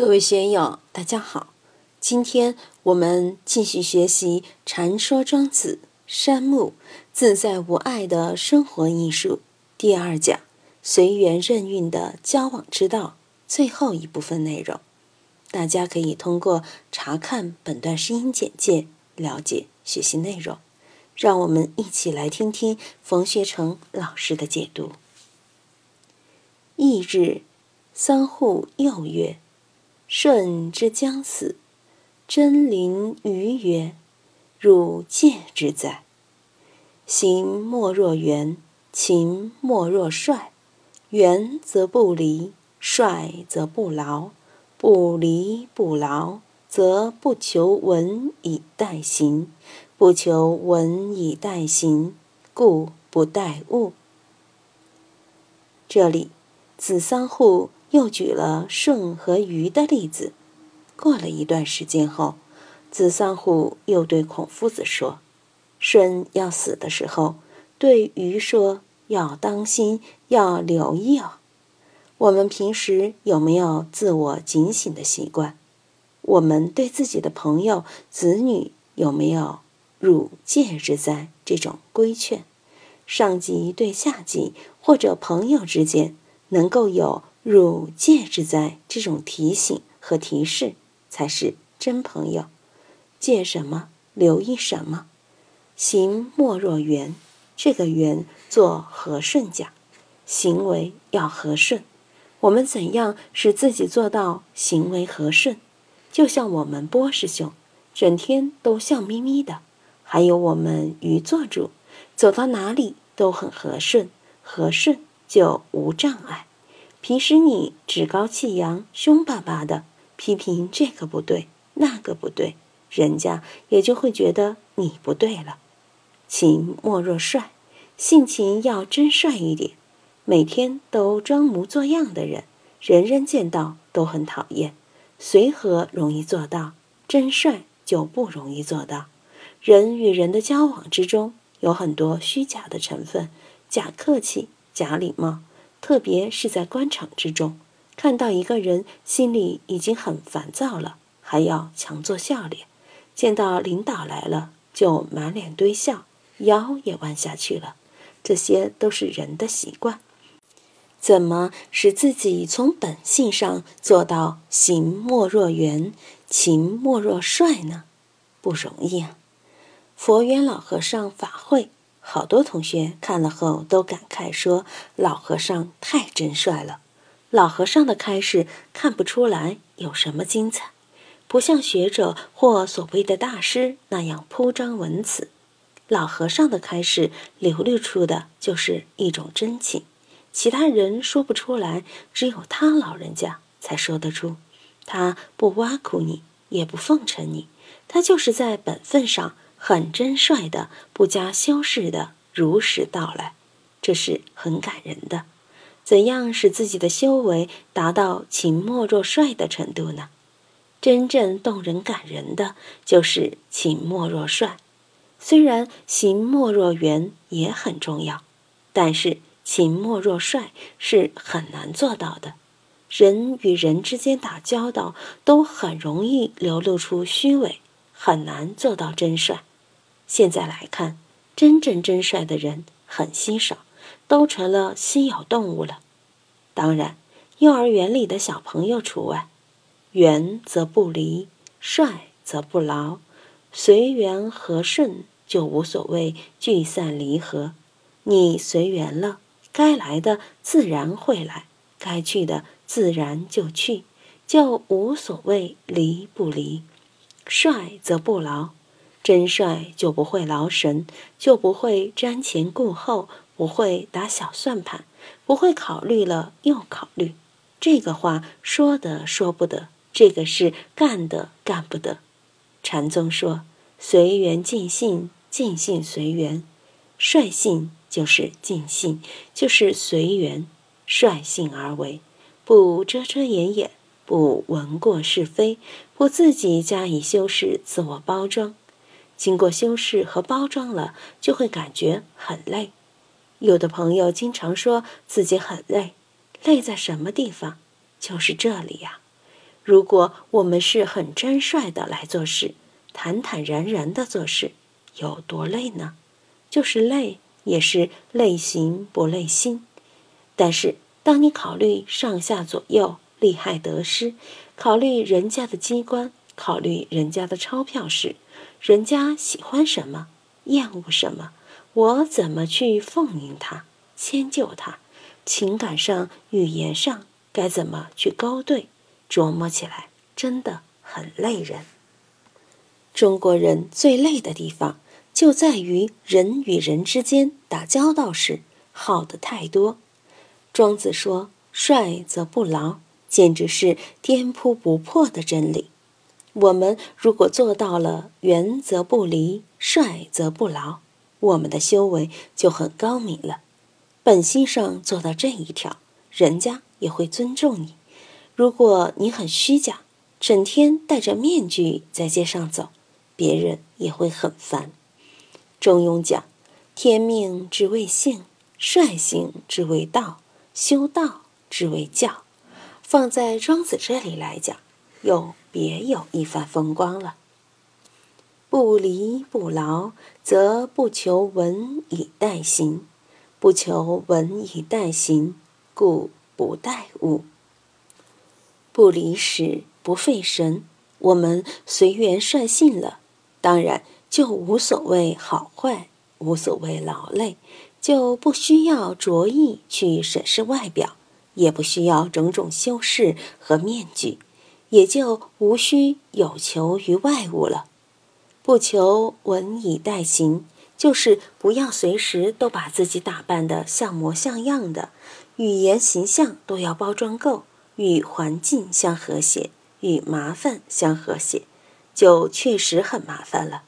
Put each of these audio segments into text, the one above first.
各位学友，大家好！今天我们继续学习《禅说庄子》山木自在无碍的生活艺术第二讲随缘任运的交往之道最后一部分内容。大家可以通过查看本段声音简介了解学习内容。让我们一起来听听冯学成老师的解读。翌日，桑户又曰。舜之将死，真灵于曰：“汝戒之哉！行莫若圆，勤莫若帅。圆则不离，帅则不劳。不离不劳，则不求文以待行；不求文以待行，故不待物。”这里，子桑户。又举了舜和禹的例子。过了一段时间后，子桑户又对孔夫子说：“舜要死的时候，对禹说要当心，要留意哦。我们平时有没有自我警醒的习惯？我们对自己的朋友、子女有没有‘辱戒之灾’这种规劝？上级对下级或者朋友之间能够有？”汝戒之哉？这种提醒和提示才是真朋友。戒什么？留意什么？行莫若圆，这个圆做和顺讲，行为要和顺。我们怎样使自己做到行为和顺？就像我们波师兄，整天都笑眯眯的；还有我们于做主，走到哪里都很和顺，和顺就无障碍。平时你趾高气扬、凶巴巴的批评这个不对、那个不对，人家也就会觉得你不对了。情莫若帅，性情要真帅一点。每天都装模作样的人，人人见到都很讨厌。随和容易做到，真帅就不容易做到。人与人的交往之中，有很多虚假的成分，假客气、假礼貌。特别是在官场之中，看到一个人心里已经很烦躁了，还要强作笑脸；见到领导来了，就满脸堆笑，腰也弯下去了。这些都是人的习惯。怎么使自己从本性上做到行莫若圆，情莫若帅呢？不容易啊！佛缘老和尚法会。好多同学看了后都感慨说：“老和尚太真帅了。”老和尚的开示看不出来有什么精彩，不像学者或所谓的大师那样铺张文辞。老和尚的开示流露出的就是一种真情，其他人说不出来，只有他老人家才说得出。他不挖苦你，也不奉承你，他就是在本分上。很真率的，不加修饰的如实道来，这是很感人的。怎样使自己的修为达到情默若帅的程度呢？真正动人感人的就是情默若帅。虽然行默若圆也很重要，但是情默若帅是很难做到的。人与人之间打交道，都很容易流露出虚伪，很难做到真帅。现在来看，真正真帅的人很稀少，都成了稀有动物了。当然，幼儿园里的小朋友除外。圆则不离，帅则不劳，随缘和顺就无所谓聚散离合。你随缘了，该来的自然会来，该去的自然就去，就无所谓离不离。帅则不劳。真帅就不会劳神，就不会瞻前顾后，不会打小算盘，不会考虑了又考虑。这个话说的说不得，这个事干的干不得。禅宗说：“随缘尽性，尽性随缘。率性就是尽性，就是随缘，率性而为，不遮遮掩掩，不闻过是非，不自己加以修饰，自我包装。”经过修饰和包装了，就会感觉很累。有的朋友经常说自己很累，累在什么地方？就是这里呀。如果我们是很真率的来做事，坦坦然然的做事，有多累呢？就是累，也是累行不累心。但是，当你考虑上下左右、利害得失，考虑人家的机关，考虑人家的钞票时，人家喜欢什么，厌恶什么，我怎么去奉迎他、迁就他？情感上、语言上该怎么去勾兑？琢磨起来真的很累人。中国人最累的地方就在于人与人之间打交道时耗的太多。庄子说：“帅则不劳”，简直是颠扑不破的真理。我们如果做到了“圆则不离，率则不劳”，我们的修为就很高明了。本心上做到这一条，人家也会尊重你。如果你很虚假，整天戴着面具在街上走，别人也会很烦。中庸讲：“天命之谓性，率性之谓道，修道之谓教。”放在庄子这里来讲，又别有一番风光了。不离不劳，则不求文以待行；不求文以待行，故不待物。不离时不费神，我们随缘率性了，当然就无所谓好坏，无所谓劳累，就不需要着意去审视外表，也不需要种种修饰和面具，也就无需有求于外物了。不求文以待行，就是不要随时都把自己打扮得像模像样的，语言形象都要包装够。与环境相和谐，与麻烦相和谐，就确实很麻烦了。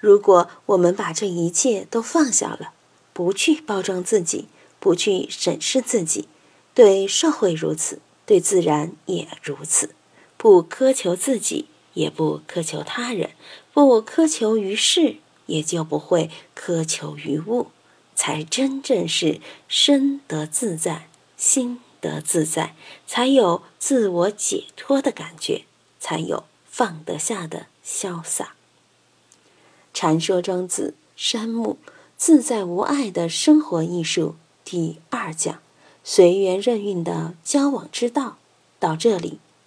如果我们把这一切都放下了，不去包装自己，不去审视自己，对社会如此，对自然也如此，不苛求自己，也不苛求他人，不苛求于事，也就不会苛求于物，才真正是身得自在，心。得自在，才有自我解脱的感觉，才有放得下的潇洒。禅说庄子山木自在无碍的生活艺术第二讲随缘任运的交往之道到这里